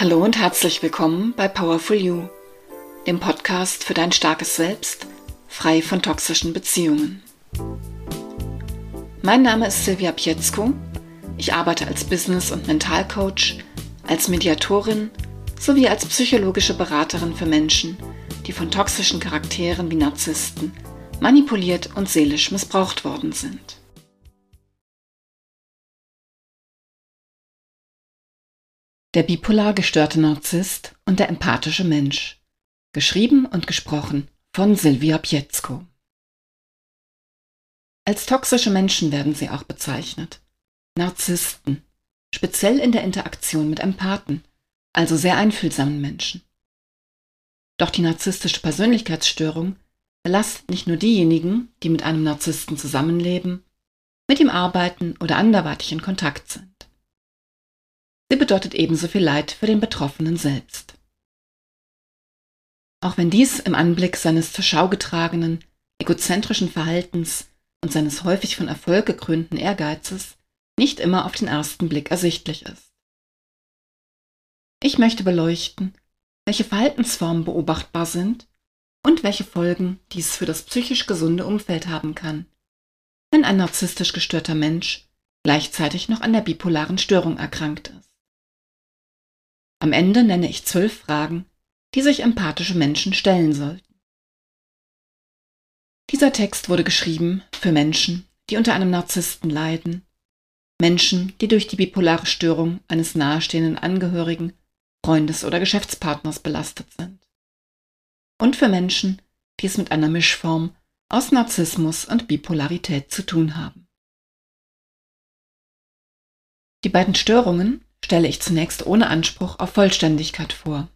Hallo und herzlich willkommen bei Powerful You, dem Podcast für dein starkes Selbst, frei von toxischen Beziehungen. Mein Name ist Silvia Pietzko. Ich arbeite als Business- und Mentalcoach, als Mediatorin sowie als psychologische Beraterin für Menschen, die von toxischen Charakteren wie Narzissten manipuliert und seelisch missbraucht worden sind. Der bipolar gestörte Narzisst und der empathische Mensch. Geschrieben und gesprochen von Silvia Pietzko. Als toxische Menschen werden sie auch bezeichnet. Narzissten, speziell in der Interaktion mit Empathen, also sehr einfühlsamen Menschen. Doch die narzisstische Persönlichkeitsstörung belastet nicht nur diejenigen, die mit einem Narzissten zusammenleben, mit ihm arbeiten oder anderweitig in Kontakt sind. Sie bedeutet ebenso viel Leid für den Betroffenen selbst. Auch wenn dies im Anblick seines zur Schau getragenen, egozentrischen Verhaltens und seines häufig von Erfolg gekrönten Ehrgeizes nicht immer auf den ersten Blick ersichtlich ist. Ich möchte beleuchten, welche Verhaltensformen beobachtbar sind und welche Folgen dies für das psychisch gesunde Umfeld haben kann, wenn ein narzisstisch gestörter Mensch gleichzeitig noch an der bipolaren Störung erkrankt ist. Am Ende nenne ich zwölf Fragen, die sich empathische Menschen stellen sollten. Dieser Text wurde geschrieben für Menschen, die unter einem Narzissten leiden, Menschen, die durch die bipolare Störung eines nahestehenden Angehörigen, Freundes oder Geschäftspartners belastet sind. Und für Menschen, die es mit einer Mischform aus Narzissmus und Bipolarität zu tun haben. Die beiden Störungen stelle ich zunächst ohne Anspruch auf Vollständigkeit vor.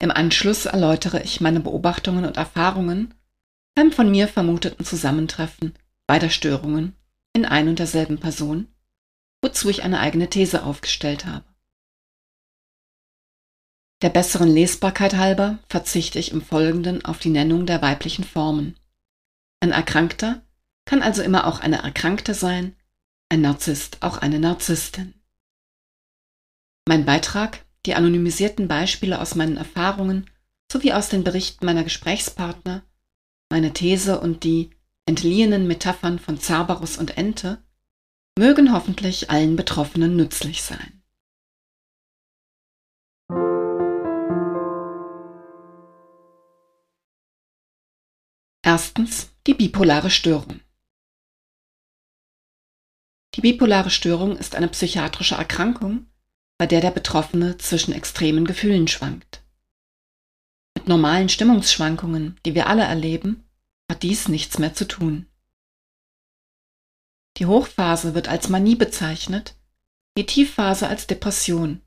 Im Anschluss erläutere ich meine Beobachtungen und Erfahrungen beim von mir vermuteten Zusammentreffen beider Störungen in ein und derselben Person, wozu ich eine eigene These aufgestellt habe. Der besseren Lesbarkeit halber verzichte ich im Folgenden auf die Nennung der weiblichen Formen. Ein Erkrankter kann also immer auch eine Erkrankte sein, ein Narzisst auch eine Narzisstin. Mein Beitrag, die anonymisierten Beispiele aus meinen Erfahrungen sowie aus den Berichten meiner Gesprächspartner, meine These und die entliehenen Metaphern von Cerberus und Ente, mögen hoffentlich allen Betroffenen nützlich sein. Erstens die bipolare Störung. Die bipolare Störung ist eine psychiatrische Erkrankung, bei der der Betroffene zwischen extremen Gefühlen schwankt. Mit normalen Stimmungsschwankungen, die wir alle erleben, hat dies nichts mehr zu tun. Die Hochphase wird als Manie bezeichnet, die Tiefphase als Depression,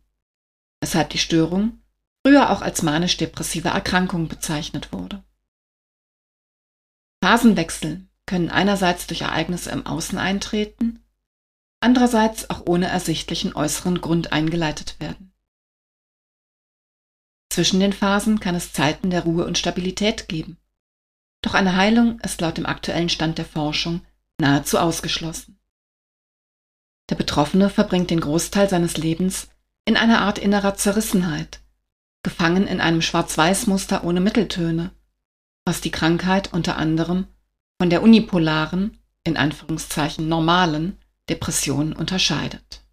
weshalb die Störung früher auch als manisch-depressive Erkrankung bezeichnet wurde. Phasenwechsel können einerseits durch Ereignisse im Außen eintreten andererseits auch ohne ersichtlichen äußeren Grund eingeleitet werden. Zwischen den Phasen kann es Zeiten der Ruhe und Stabilität geben. Doch eine Heilung ist laut dem aktuellen Stand der Forschung nahezu ausgeschlossen. Der Betroffene verbringt den Großteil seines Lebens in einer Art innerer Zerrissenheit, gefangen in einem Schwarz-Weiß-Muster ohne Mitteltöne, was die Krankheit unter anderem von der unipolaren, in Anführungszeichen normalen, Depression unterscheidet.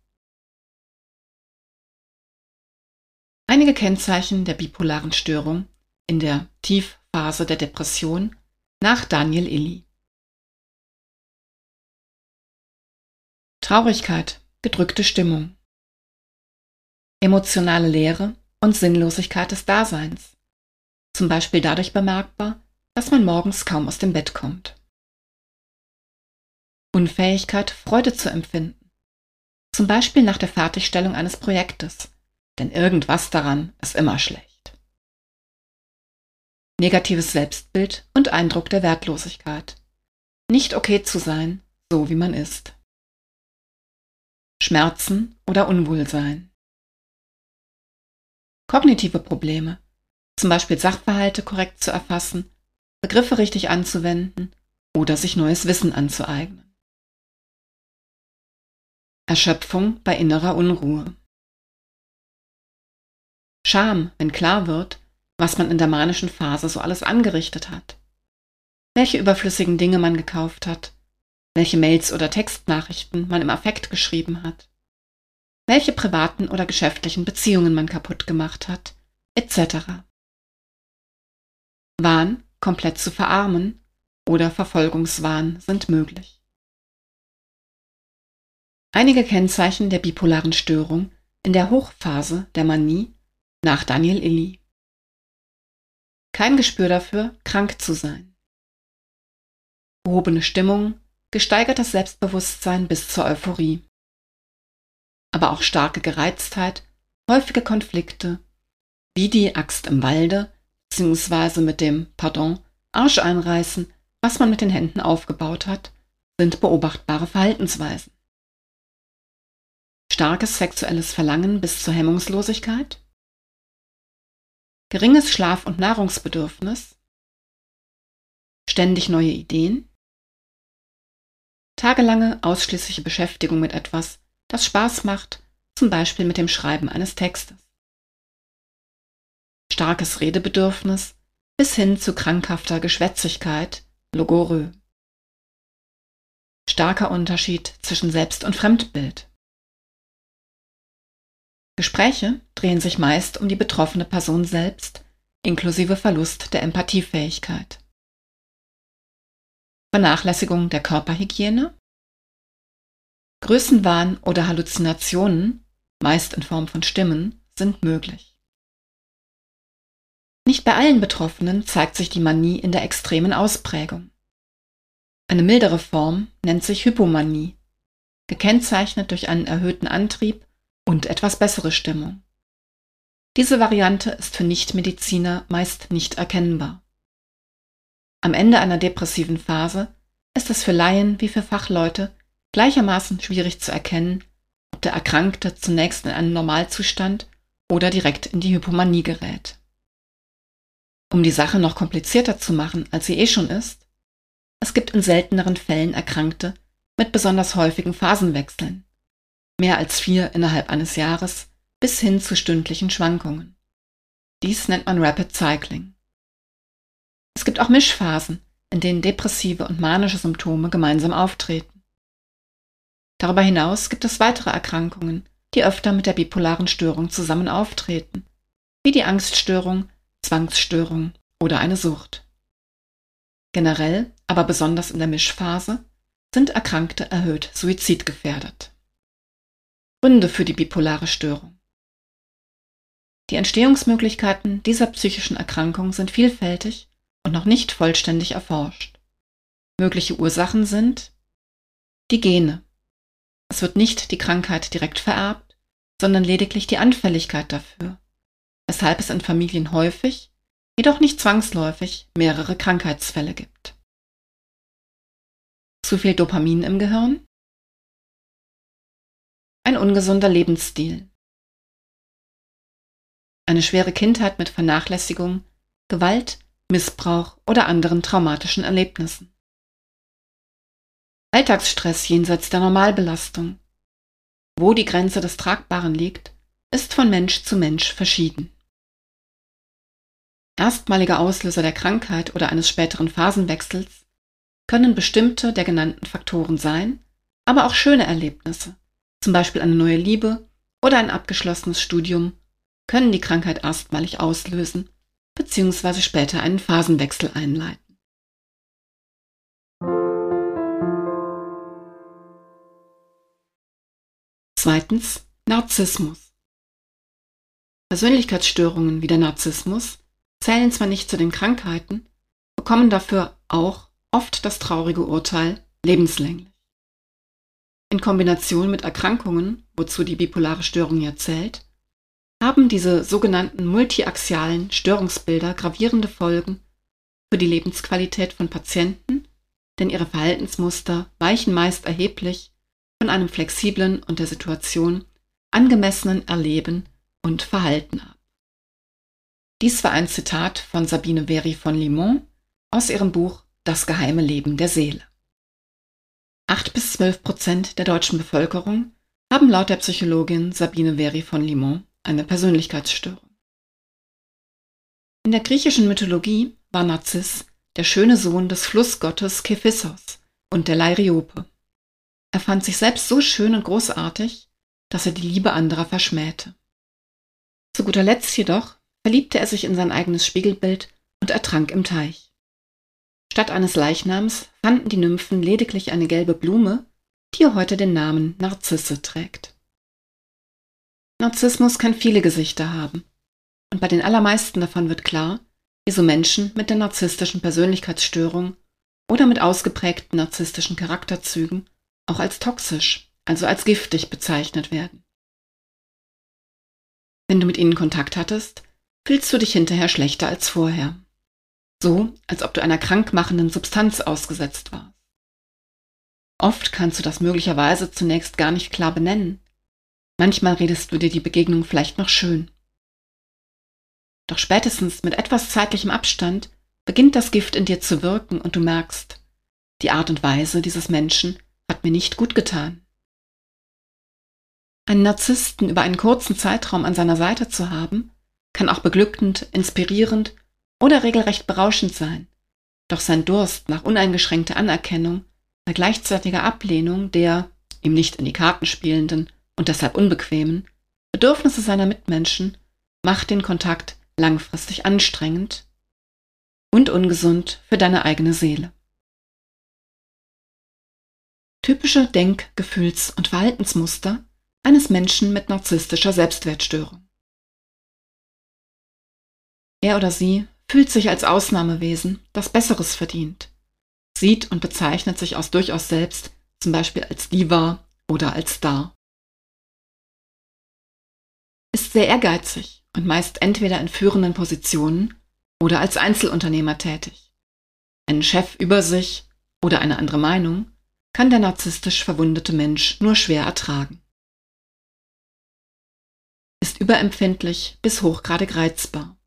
Einige Kennzeichen der bipolaren Störung in der Tiefphase der Depression nach Daniel Illy. Traurigkeit, gedrückte Stimmung. Emotionale Leere und Sinnlosigkeit des Daseins. Zum Beispiel dadurch bemerkbar, dass man morgens kaum aus dem Bett kommt. Unfähigkeit, Freude zu empfinden. Zum Beispiel nach der Fertigstellung eines Projektes, denn irgendwas daran ist immer schlecht. Negatives Selbstbild und Eindruck der Wertlosigkeit. Nicht okay zu sein, so wie man ist. Schmerzen oder Unwohlsein. Kognitive Probleme, zum Beispiel Sachverhalte korrekt zu erfassen, Begriffe richtig anzuwenden oder sich neues Wissen anzueignen. Erschöpfung bei innerer Unruhe Scham, wenn klar wird, was man in der manischen Phase so alles angerichtet hat. Welche überflüssigen Dinge man gekauft hat, welche Mails oder Textnachrichten man im Affekt geschrieben hat, welche privaten oder geschäftlichen Beziehungen man kaputt gemacht hat, etc. Wahn komplett zu verarmen oder Verfolgungswahn sind möglich. Einige Kennzeichen der bipolaren Störung in der Hochphase der Manie nach Daniel Illy. Kein Gespür dafür, krank zu sein. Gehobene Stimmung, gesteigertes Selbstbewusstsein bis zur Euphorie. Aber auch starke Gereiztheit, häufige Konflikte, wie die Axt im Walde, beziehungsweise mit dem, pardon, Arsch einreißen, was man mit den Händen aufgebaut hat, sind beobachtbare Verhaltensweisen starkes sexuelles Verlangen bis zur Hemmungslosigkeit, geringes Schlaf- und Nahrungsbedürfnis, ständig neue Ideen, tagelange ausschließliche Beschäftigung mit etwas, das Spaß macht, zum Beispiel mit dem Schreiben eines Textes, starkes Redebedürfnis bis hin zu krankhafter Geschwätzigkeit, Logorö. Starker Unterschied zwischen Selbst- und Fremdbild. Gespräche drehen sich meist um die betroffene Person selbst, inklusive Verlust der Empathiefähigkeit. Vernachlässigung der Körperhygiene, Größenwahn oder Halluzinationen, meist in Form von Stimmen, sind möglich. Nicht bei allen Betroffenen zeigt sich die Manie in der extremen Ausprägung. Eine mildere Form nennt sich Hypomanie, gekennzeichnet durch einen erhöhten Antrieb und etwas bessere Stimmung. Diese Variante ist für Nichtmediziner meist nicht erkennbar. Am Ende einer depressiven Phase ist es für Laien wie für Fachleute gleichermaßen schwierig zu erkennen, ob der Erkrankte zunächst in einen Normalzustand oder direkt in die Hypomanie gerät. Um die Sache noch komplizierter zu machen, als sie eh schon ist, es gibt in selteneren Fällen Erkrankte mit besonders häufigen Phasenwechseln, mehr als vier innerhalb eines Jahres, bis hin zu stündlichen Schwankungen. Dies nennt man Rapid Cycling. Es gibt auch Mischphasen, in denen depressive und manische Symptome gemeinsam auftreten. Darüber hinaus gibt es weitere Erkrankungen, die öfter mit der bipolaren Störung zusammen auftreten, wie die Angststörung, Zwangsstörung oder eine Sucht. Generell, aber besonders in der Mischphase, sind Erkrankte erhöht suizidgefährdet. Gründe für die bipolare Störung. Die Entstehungsmöglichkeiten dieser psychischen Erkrankung sind vielfältig und noch nicht vollständig erforscht. Mögliche Ursachen sind die Gene. Es wird nicht die Krankheit direkt vererbt, sondern lediglich die Anfälligkeit dafür, weshalb es in Familien häufig, jedoch nicht zwangsläufig, mehrere Krankheitsfälle gibt. Zu viel Dopamin im Gehirn, ein ungesunder Lebensstil. Eine schwere Kindheit mit Vernachlässigung, Gewalt, Missbrauch oder anderen traumatischen Erlebnissen. Alltagsstress jenseits der Normalbelastung. Wo die Grenze des Tragbaren liegt, ist von Mensch zu Mensch verschieden. Erstmaliger Auslöser der Krankheit oder eines späteren Phasenwechsels können bestimmte der genannten Faktoren sein, aber auch schöne Erlebnisse, zum Beispiel eine neue Liebe oder ein abgeschlossenes Studium, können die Krankheit erstmalig auslösen bzw. später einen Phasenwechsel einleiten. Zweitens Narzissmus. Persönlichkeitsstörungen wie der Narzissmus zählen zwar nicht zu den Krankheiten, bekommen dafür auch oft das traurige Urteil lebenslänglich. In Kombination mit Erkrankungen, wozu die bipolare Störung ja zählt, haben diese sogenannten multiaxialen Störungsbilder gravierende Folgen für die Lebensqualität von Patienten, denn ihre Verhaltensmuster weichen meist erheblich von einem flexiblen und der Situation angemessenen Erleben und Verhalten ab. Dies war ein Zitat von Sabine Veri von Limon aus ihrem Buch Das geheime Leben der Seele. 8 bis 12 Prozent der deutschen Bevölkerung haben laut der Psychologin Sabine Veri von Limon eine Persönlichkeitsstörung. In der griechischen Mythologie war Narziss der schöne Sohn des Flussgottes Kephissos und der Lairiope. Er fand sich selbst so schön und großartig, dass er die Liebe anderer verschmähte. Zu guter Letzt jedoch verliebte er sich in sein eigenes Spiegelbild und ertrank im Teich. Statt eines Leichnams fanden die Nymphen lediglich eine gelbe Blume, die heute den Namen Narzisse trägt. Narzissmus kann viele Gesichter haben. Und bei den allermeisten davon wird klar, wieso Menschen mit der narzisstischen Persönlichkeitsstörung oder mit ausgeprägten narzisstischen Charakterzügen auch als toxisch, also als giftig bezeichnet werden. Wenn du mit ihnen Kontakt hattest, fühlst du dich hinterher schlechter als vorher. So, als ob du einer krankmachenden Substanz ausgesetzt warst. Oft kannst du das möglicherweise zunächst gar nicht klar benennen. Manchmal redest du dir die Begegnung vielleicht noch schön. Doch spätestens mit etwas zeitlichem Abstand beginnt das Gift in dir zu wirken und du merkst, die Art und Weise dieses Menschen hat mir nicht gut getan. Einen Narzissten über einen kurzen Zeitraum an seiner Seite zu haben, kann auch beglückend, inspirierend oder regelrecht berauschend sein. Doch sein Durst nach uneingeschränkter Anerkennung bei gleichzeitiger Ablehnung der, ihm nicht in die Karten spielenden und deshalb unbequemen, Bedürfnisse seiner Mitmenschen macht den Kontakt langfristig anstrengend und ungesund für deine eigene Seele. Typische Denk-, Gefühls- und Verhaltensmuster eines Menschen mit narzisstischer Selbstwertstörung. Er oder sie fühlt sich als Ausnahmewesen, das Besseres verdient, sieht und bezeichnet sich aus durchaus selbst, zum Beispiel als Diva oder als Star. Ist sehr ehrgeizig und meist entweder in führenden Positionen oder als Einzelunternehmer tätig. Einen Chef über sich oder eine andere Meinung kann der narzisstisch verwundete Mensch nur schwer ertragen. Ist überempfindlich bis hochgradig reizbar.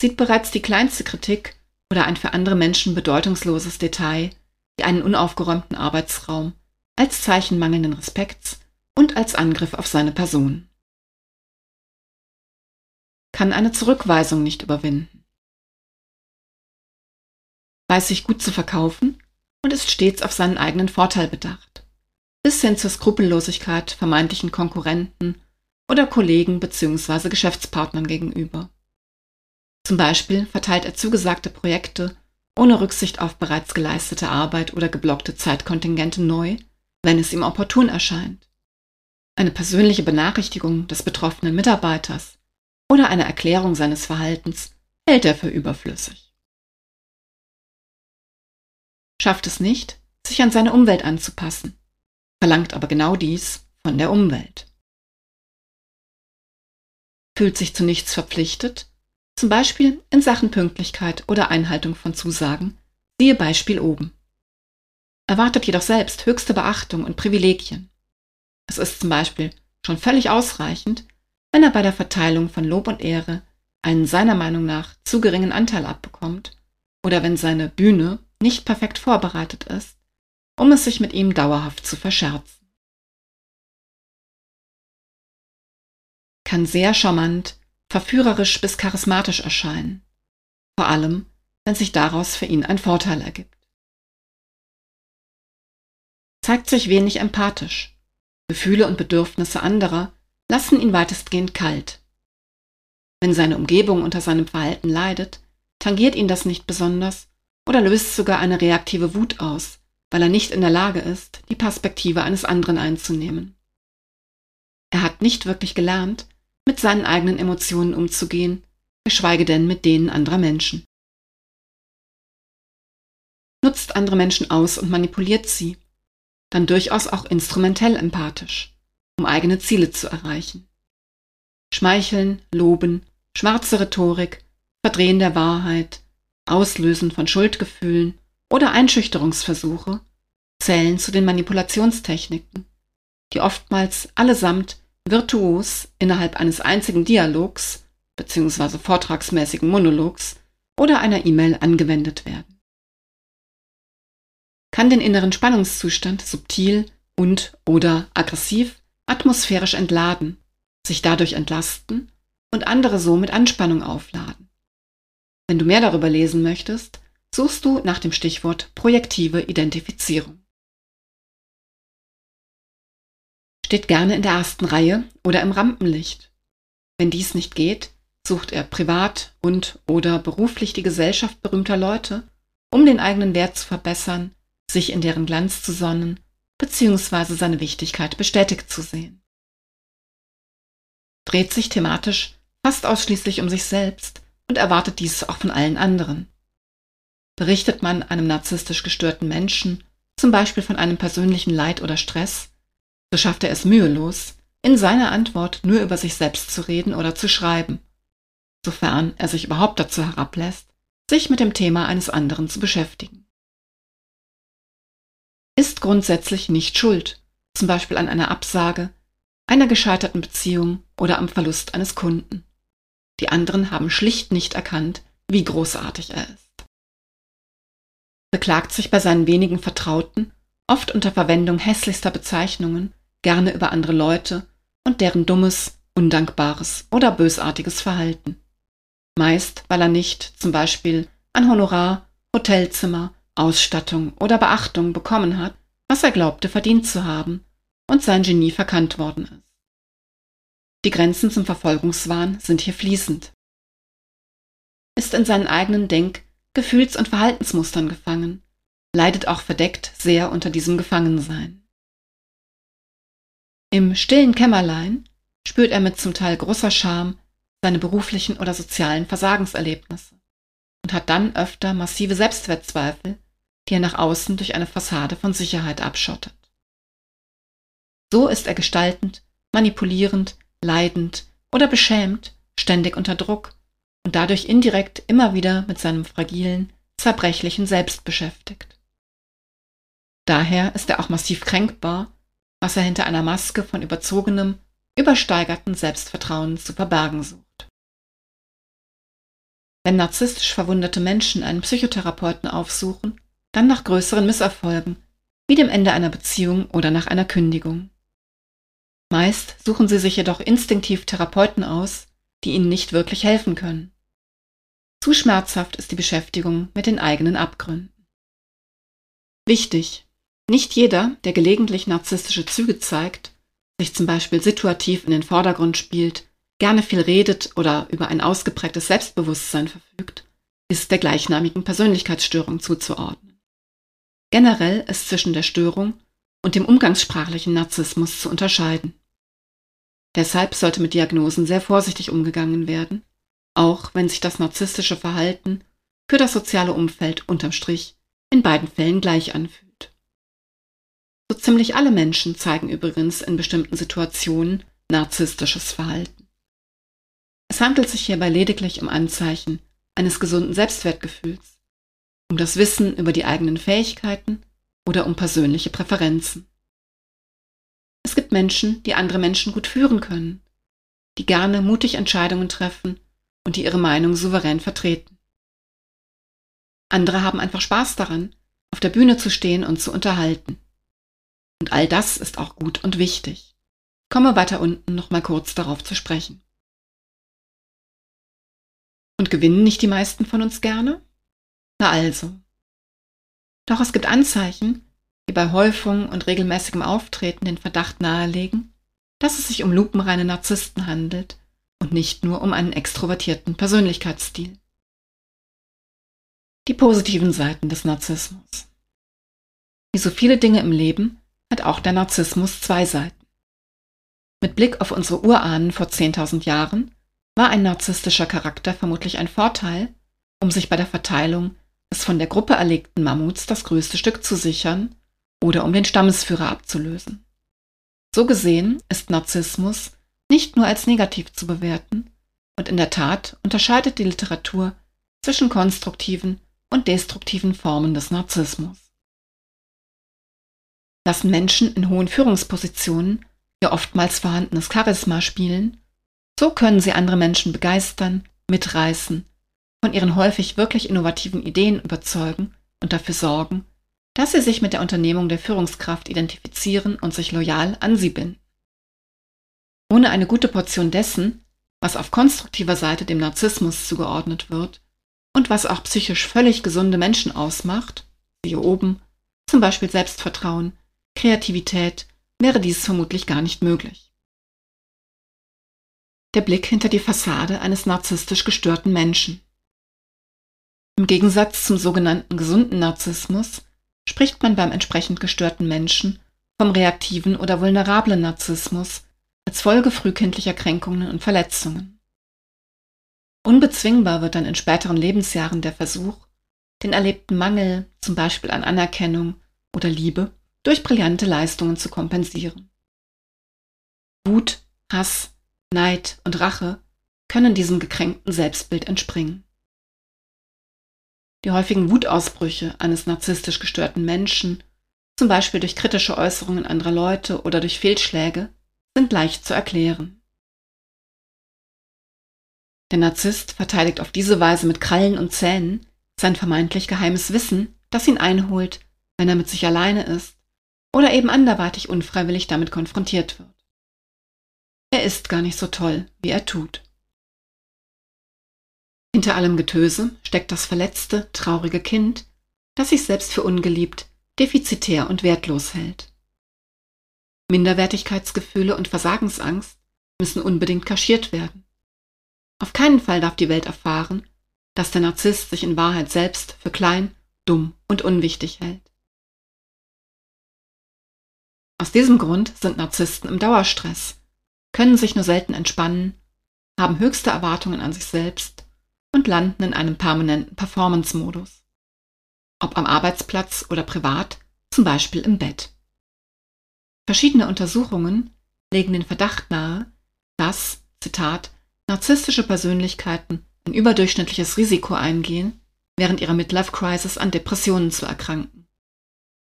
Sieht bereits die kleinste Kritik oder ein für andere Menschen bedeutungsloses Detail, wie einen unaufgeräumten Arbeitsraum, als Zeichen mangelnden Respekts und als Angriff auf seine Person. Kann eine Zurückweisung nicht überwinden. Weiß sich gut zu verkaufen und ist stets auf seinen eigenen Vorteil bedacht. Bis hin zur Skrupellosigkeit vermeintlichen Konkurrenten oder Kollegen bzw. Geschäftspartnern gegenüber. Zum Beispiel verteilt er zugesagte Projekte ohne Rücksicht auf bereits geleistete Arbeit oder geblockte Zeitkontingente neu, wenn es ihm opportun erscheint. Eine persönliche Benachrichtigung des betroffenen Mitarbeiters oder eine Erklärung seines Verhaltens hält er für überflüssig. Schafft es nicht, sich an seine Umwelt anzupassen, verlangt aber genau dies von der Umwelt. Fühlt sich zu nichts verpflichtet zum Beispiel in Sachen Pünktlichkeit oder Einhaltung von Zusagen, siehe Beispiel oben. Erwartet jedoch selbst höchste Beachtung und Privilegien. Es ist zum Beispiel schon völlig ausreichend, wenn er bei der Verteilung von Lob und Ehre einen seiner Meinung nach zu geringen Anteil abbekommt oder wenn seine Bühne nicht perfekt vorbereitet ist, um es sich mit ihm dauerhaft zu verscherzen. Kann sehr charmant verführerisch bis charismatisch erscheinen, vor allem wenn sich daraus für ihn ein Vorteil ergibt. Zeigt sich wenig empathisch. Gefühle und Bedürfnisse anderer lassen ihn weitestgehend kalt. Wenn seine Umgebung unter seinem Verhalten leidet, tangiert ihn das nicht besonders oder löst sogar eine reaktive Wut aus, weil er nicht in der Lage ist, die Perspektive eines anderen einzunehmen. Er hat nicht wirklich gelernt, mit seinen eigenen Emotionen umzugehen, geschweige denn mit denen anderer Menschen. Nutzt andere Menschen aus und manipuliert sie, dann durchaus auch instrumentell empathisch, um eigene Ziele zu erreichen. Schmeicheln, loben, schwarze Rhetorik, Verdrehen der Wahrheit, Auslösen von Schuldgefühlen oder Einschüchterungsversuche zählen zu den Manipulationstechniken, die oftmals allesamt virtuos innerhalb eines einzigen Dialogs bzw. vortragsmäßigen Monologs oder einer E-Mail angewendet werden. Kann den inneren Spannungszustand subtil und oder aggressiv atmosphärisch entladen, sich dadurch entlasten und andere so mit Anspannung aufladen. Wenn du mehr darüber lesen möchtest, suchst du nach dem Stichwort projektive Identifizierung. Steht gerne in der ersten Reihe oder im Rampenlicht. Wenn dies nicht geht, sucht er privat und oder beruflich die Gesellschaft berühmter Leute, um den eigenen Wert zu verbessern, sich in deren Glanz zu sonnen bzw. seine Wichtigkeit bestätigt zu sehen. Dreht sich thematisch fast ausschließlich um sich selbst und erwartet dies auch von allen anderen. Berichtet man einem narzisstisch gestörten Menschen zum Beispiel von einem persönlichen Leid oder Stress, so schafft er es mühelos, in seiner Antwort nur über sich selbst zu reden oder zu schreiben, sofern er sich überhaupt dazu herablässt, sich mit dem Thema eines anderen zu beschäftigen. Ist grundsätzlich nicht schuld, zum Beispiel an einer Absage, einer gescheiterten Beziehung oder am Verlust eines Kunden. Die anderen haben schlicht nicht erkannt, wie großartig er ist. Beklagt sich bei seinen wenigen Vertrauten, oft unter Verwendung hässlichster Bezeichnungen, gerne über andere Leute und deren dummes, undankbares oder bösartiges Verhalten. Meist, weil er nicht zum Beispiel an Honorar, Hotelzimmer, Ausstattung oder Beachtung bekommen hat, was er glaubte verdient zu haben und sein Genie verkannt worden ist. Die Grenzen zum Verfolgungswahn sind hier fließend. Ist in seinen eigenen Denk-, Gefühls- und Verhaltensmustern gefangen, leidet auch verdeckt sehr unter diesem Gefangensein. Im stillen Kämmerlein spürt er mit zum Teil großer Scham seine beruflichen oder sozialen Versagenserlebnisse und hat dann öfter massive Selbstwertzweifel, die er nach außen durch eine Fassade von Sicherheit abschottet. So ist er gestaltend, manipulierend, leidend oder beschämt, ständig unter Druck und dadurch indirekt immer wieder mit seinem fragilen, zerbrechlichen Selbst beschäftigt. Daher ist er auch massiv kränkbar, was er hinter einer Maske von überzogenem, übersteigerten Selbstvertrauen zu verbergen sucht. Wenn narzisstisch verwundete Menschen einen Psychotherapeuten aufsuchen, dann nach größeren Misserfolgen, wie dem Ende einer Beziehung oder nach einer Kündigung. Meist suchen sie sich jedoch instinktiv Therapeuten aus, die ihnen nicht wirklich helfen können. Zu schmerzhaft ist die Beschäftigung mit den eigenen Abgründen. Wichtig, nicht jeder, der gelegentlich narzisstische Züge zeigt, sich zum Beispiel situativ in den Vordergrund spielt, gerne viel redet oder über ein ausgeprägtes Selbstbewusstsein verfügt, ist der gleichnamigen Persönlichkeitsstörung zuzuordnen. Generell ist zwischen der Störung und dem umgangssprachlichen Narzissmus zu unterscheiden. Deshalb sollte mit Diagnosen sehr vorsichtig umgegangen werden, auch wenn sich das narzisstische Verhalten für das soziale Umfeld unterm Strich in beiden Fällen gleich anfühlt. So ziemlich alle Menschen zeigen übrigens in bestimmten Situationen narzisstisches Verhalten. Es handelt sich hierbei lediglich um Anzeichen eines gesunden Selbstwertgefühls, um das Wissen über die eigenen Fähigkeiten oder um persönliche Präferenzen. Es gibt Menschen, die andere Menschen gut führen können, die gerne mutig Entscheidungen treffen und die ihre Meinung souverän vertreten. Andere haben einfach Spaß daran, auf der Bühne zu stehen und zu unterhalten. Und all das ist auch gut und wichtig. Ich komme weiter unten nochmal kurz darauf zu sprechen. Und gewinnen nicht die meisten von uns gerne? Na also. Doch es gibt Anzeichen, die bei Häufung und regelmäßigem Auftreten den Verdacht nahelegen, dass es sich um lupenreine Narzissten handelt und nicht nur um einen extrovertierten Persönlichkeitsstil. Die positiven Seiten des Narzissmus. Wie so viele Dinge im Leben hat auch der Narzissmus zwei Seiten. Mit Blick auf unsere Urahnen vor 10.000 Jahren war ein narzisstischer Charakter vermutlich ein Vorteil, um sich bei der Verteilung des von der Gruppe erlegten Mammuts das größte Stück zu sichern oder um den Stammesführer abzulösen. So gesehen ist Narzissmus nicht nur als negativ zu bewerten, und in der Tat unterscheidet die Literatur zwischen konstruktiven und destruktiven Formen des Narzissmus. Lassen Menschen in hohen Führungspositionen ihr oftmals vorhandenes Charisma spielen, so können sie andere Menschen begeistern, mitreißen, von ihren häufig wirklich innovativen Ideen überzeugen und dafür sorgen, dass sie sich mit der Unternehmung der Führungskraft identifizieren und sich loyal an sie binden. Ohne eine gute Portion dessen, was auf konstruktiver Seite dem Narzissmus zugeordnet wird und was auch psychisch völlig gesunde Menschen ausmacht, siehe oben, zum Beispiel Selbstvertrauen, Kreativität, wäre dies vermutlich gar nicht möglich. Der Blick hinter die Fassade eines narzisstisch gestörten Menschen. Im Gegensatz zum sogenannten gesunden Narzissmus spricht man beim entsprechend gestörten Menschen vom reaktiven oder vulnerablen Narzissmus als Folge frühkindlicher Kränkungen und Verletzungen. Unbezwingbar wird dann in späteren Lebensjahren der Versuch, den erlebten Mangel, zum Beispiel an Anerkennung oder Liebe, durch brillante Leistungen zu kompensieren. Wut, Hass, Neid und Rache können diesem gekränkten Selbstbild entspringen. Die häufigen Wutausbrüche eines narzisstisch gestörten Menschen, zum Beispiel durch kritische Äußerungen anderer Leute oder durch Fehlschläge, sind leicht zu erklären. Der Narzisst verteidigt auf diese Weise mit Krallen und Zähnen sein vermeintlich geheimes Wissen, das ihn einholt, wenn er mit sich alleine ist oder eben anderweitig unfreiwillig damit konfrontiert wird. Er ist gar nicht so toll, wie er tut. Hinter allem Getöse steckt das verletzte, traurige Kind, das sich selbst für ungeliebt, defizitär und wertlos hält. Minderwertigkeitsgefühle und Versagensangst müssen unbedingt kaschiert werden. Auf keinen Fall darf die Welt erfahren, dass der Narzisst sich in Wahrheit selbst für klein, dumm und unwichtig hält. Aus diesem Grund sind Narzissten im Dauerstress, können sich nur selten entspannen, haben höchste Erwartungen an sich selbst und landen in einem permanenten Performance-Modus. Ob am Arbeitsplatz oder privat, zum Beispiel im Bett. Verschiedene Untersuchungen legen den Verdacht nahe, dass, Zitat, narzisstische Persönlichkeiten ein überdurchschnittliches Risiko eingehen, während ihrer Midlife Crisis an Depressionen zu erkranken.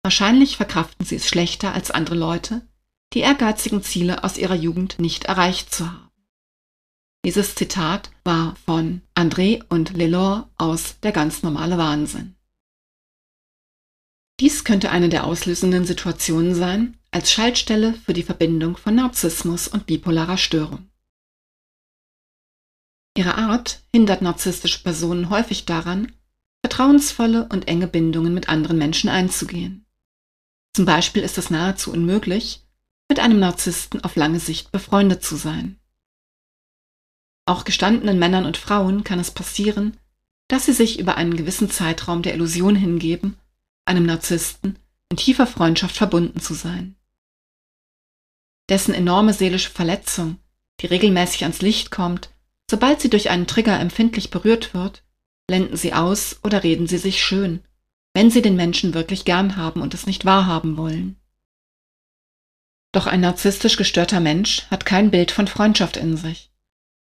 Wahrscheinlich verkraften sie es schlechter als andere Leute, die ehrgeizigen Ziele aus ihrer Jugend nicht erreicht zu haben. Dieses Zitat war von André und Lelore aus Der ganz normale Wahnsinn. Dies könnte eine der auslösenden Situationen sein, als Schaltstelle für die Verbindung von Narzissmus und bipolarer Störung. Ihre Art hindert narzisstische Personen häufig daran, vertrauensvolle und enge Bindungen mit anderen Menschen einzugehen. Zum Beispiel ist es nahezu unmöglich, mit einem Narzissten auf lange Sicht befreundet zu sein. Auch gestandenen Männern und Frauen kann es passieren, dass sie sich über einen gewissen Zeitraum der Illusion hingeben, einem Narzissten in tiefer Freundschaft verbunden zu sein. Dessen enorme seelische Verletzung, die regelmäßig ans Licht kommt, sobald sie durch einen Trigger empfindlich berührt wird, blenden sie aus oder reden sie sich schön, wenn sie den Menschen wirklich gern haben und es nicht wahrhaben wollen. Doch ein narzisstisch gestörter Mensch hat kein Bild von Freundschaft in sich.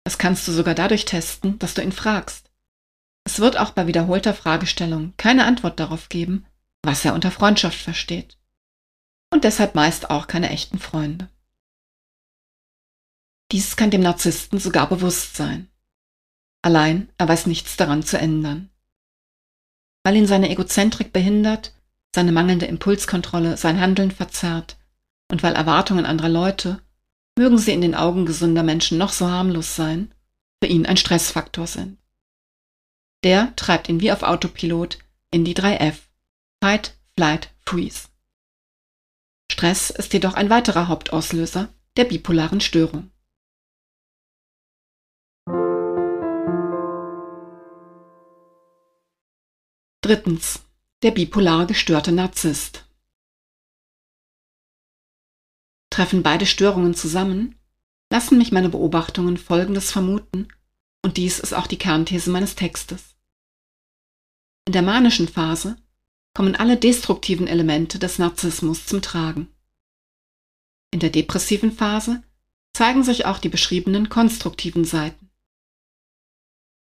Das kannst du sogar dadurch testen, dass du ihn fragst. Es wird auch bei wiederholter Fragestellung keine Antwort darauf geben, was er unter Freundschaft versteht. Und deshalb meist auch keine echten Freunde. Dies kann dem Narzissten sogar bewusst sein. Allein er weiß nichts daran zu ändern. Weil ihn seine Egozentrik behindert, seine mangelnde Impulskontrolle sein Handeln verzerrt und weil Erwartungen anderer Leute, mögen sie in den Augen gesunder Menschen noch so harmlos sein, für ihn ein Stressfaktor sind. Der treibt ihn wie auf Autopilot in die 3F. Fight, Flight, Freeze. Stress ist jedoch ein weiterer Hauptauslöser der bipolaren Störung. Drittens. Der bipolar gestörte Narzisst. Treffen beide Störungen zusammen, lassen mich meine Beobachtungen Folgendes vermuten, und dies ist auch die Kernthese meines Textes. In der manischen Phase kommen alle destruktiven Elemente des Narzissmus zum Tragen. In der depressiven Phase zeigen sich auch die beschriebenen konstruktiven Seiten.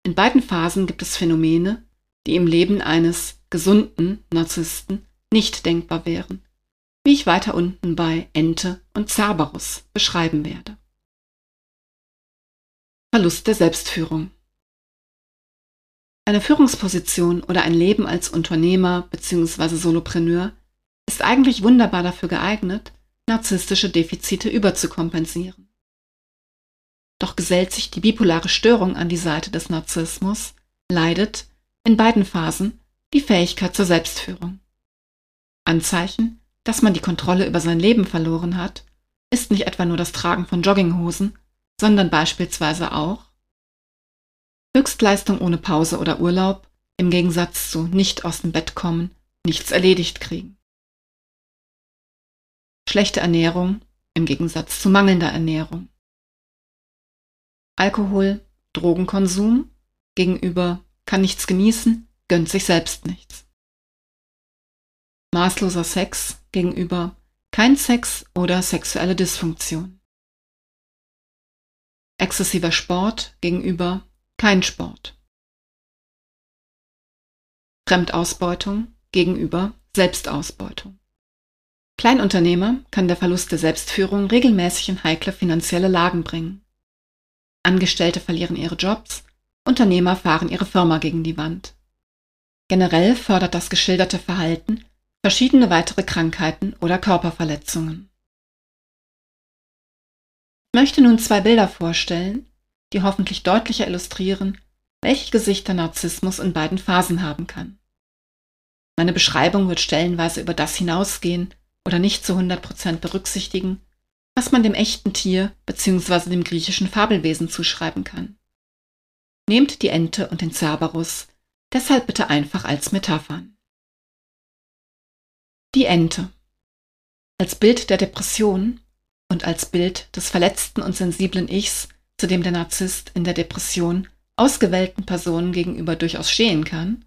In beiden Phasen gibt es Phänomene, die im Leben eines gesunden Narzissten nicht denkbar wären, wie ich weiter unten bei Ente und Cerberus beschreiben werde. Verlust der Selbstführung. Eine Führungsposition oder ein Leben als Unternehmer bzw. Solopreneur ist eigentlich wunderbar dafür geeignet, narzisstische Defizite überzukompensieren. doch gesellt sich die bipolare Störung an die Seite des Narzissmus, leidet in beiden Phasen die Fähigkeit zur Selbstführung. Anzeichen, dass man die Kontrolle über sein Leben verloren hat, ist nicht etwa nur das Tragen von Jogginghosen, sondern beispielsweise auch Höchstleistung ohne Pause oder Urlaub, im Gegensatz zu nicht aus dem Bett kommen, nichts erledigt kriegen. Schlechte Ernährung im Gegensatz zu mangelnder Ernährung. Alkohol, Drogenkonsum gegenüber kann nichts genießen, gönnt sich selbst nichts. Maßloser Sex gegenüber kein Sex oder sexuelle Dysfunktion. Exzessiver Sport gegenüber kein Sport. Fremdausbeutung gegenüber Selbstausbeutung. Kleinunternehmer kann der Verlust der Selbstführung regelmäßig in heikle finanzielle Lagen bringen. Angestellte verlieren ihre Jobs, Unternehmer fahren ihre Firma gegen die Wand. Generell fördert das geschilderte Verhalten verschiedene weitere Krankheiten oder Körperverletzungen. Ich möchte nun zwei Bilder vorstellen, die hoffentlich deutlicher illustrieren, welche Gesichter Narzissmus in beiden Phasen haben kann. Meine Beschreibung wird stellenweise über das hinausgehen oder nicht zu 100% berücksichtigen, was man dem echten Tier bzw. dem griechischen Fabelwesen zuschreiben kann. Nehmt die Ente und den Cerberus deshalb bitte einfach als Metaphern. Die Ente. Als Bild der Depression und als Bild des verletzten und sensiblen Ichs, zu dem der Narzisst in der Depression ausgewählten Personen gegenüber durchaus stehen kann,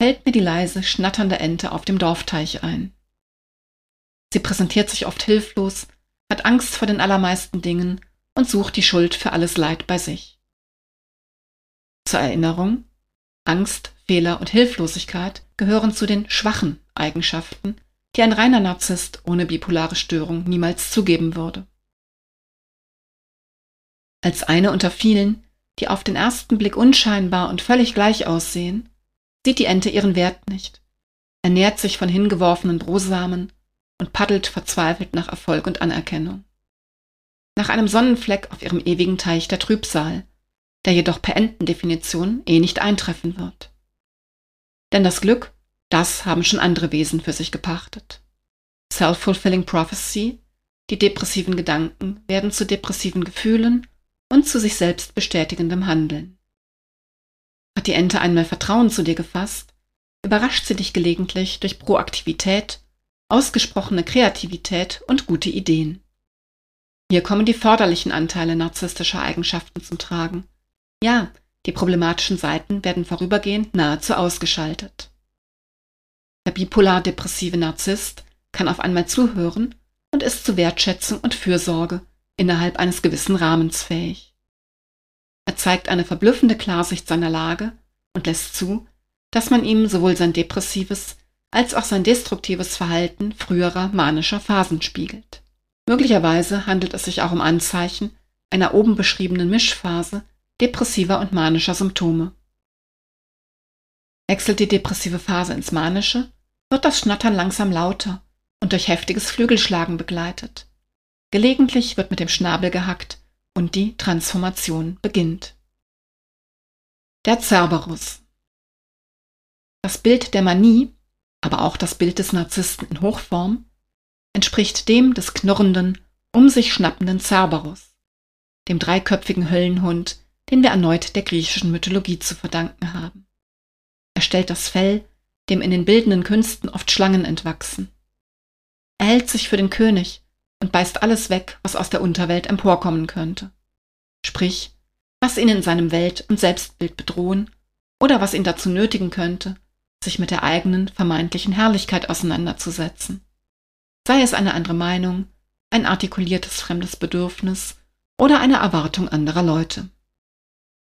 fällt mir die leise, schnatternde Ente auf dem Dorfteich ein. Sie präsentiert sich oft hilflos, hat Angst vor den allermeisten Dingen und sucht die Schuld für alles Leid bei sich. Zur Erinnerung, Angst, Fehler und Hilflosigkeit gehören zu den schwachen Eigenschaften, die ein reiner Narzisst ohne bipolare Störung niemals zugeben würde. Als eine unter vielen, die auf den ersten Blick unscheinbar und völlig gleich aussehen, sieht die Ente ihren Wert nicht, ernährt sich von hingeworfenen Brosamen und paddelt verzweifelt nach Erfolg und Anerkennung. Nach einem Sonnenfleck auf ihrem ewigen Teich der Trübsal, der jedoch per Entendefinition eh nicht eintreffen wird. Denn das Glück, das haben schon andere Wesen für sich gepachtet. Self-fulfilling prophecy, die depressiven Gedanken werden zu depressiven Gefühlen und zu sich selbst bestätigendem Handeln. Hat die Ente einmal Vertrauen zu dir gefasst, überrascht sie dich gelegentlich durch Proaktivität, ausgesprochene Kreativität und gute Ideen. Hier kommen die förderlichen Anteile narzisstischer Eigenschaften zum Tragen. Ja, die problematischen Seiten werden vorübergehend nahezu ausgeschaltet. Der bipolar-depressive Narzisst kann auf einmal zuhören und ist zu Wertschätzung und Fürsorge innerhalb eines gewissen Rahmens fähig. Er zeigt eine verblüffende Klarsicht seiner Lage und lässt zu, dass man ihm sowohl sein depressives als auch sein destruktives Verhalten früherer manischer Phasen spiegelt. Möglicherweise handelt es sich auch um Anzeichen einer oben beschriebenen Mischphase depressiver und manischer Symptome. Wechselt die depressive Phase ins Manische, wird das Schnattern langsam lauter und durch heftiges Flügelschlagen begleitet. Gelegentlich wird mit dem Schnabel gehackt und die Transformation beginnt. Der Cerberus. Das Bild der Manie, aber auch das Bild des Narzissten in Hochform, entspricht dem des knurrenden, um sich schnappenden Cerberus, dem dreiköpfigen Höllenhund, den wir erneut der griechischen Mythologie zu verdanken haben. Er stellt das Fell, dem in den bildenden Künsten oft Schlangen entwachsen. Er hält sich für den König und beißt alles weg, was aus der Unterwelt emporkommen könnte. Sprich, was ihn in seinem Welt- und Selbstbild bedrohen oder was ihn dazu nötigen könnte, sich mit der eigenen vermeintlichen Herrlichkeit auseinanderzusetzen. Sei es eine andere Meinung, ein artikuliertes fremdes Bedürfnis oder eine Erwartung anderer Leute.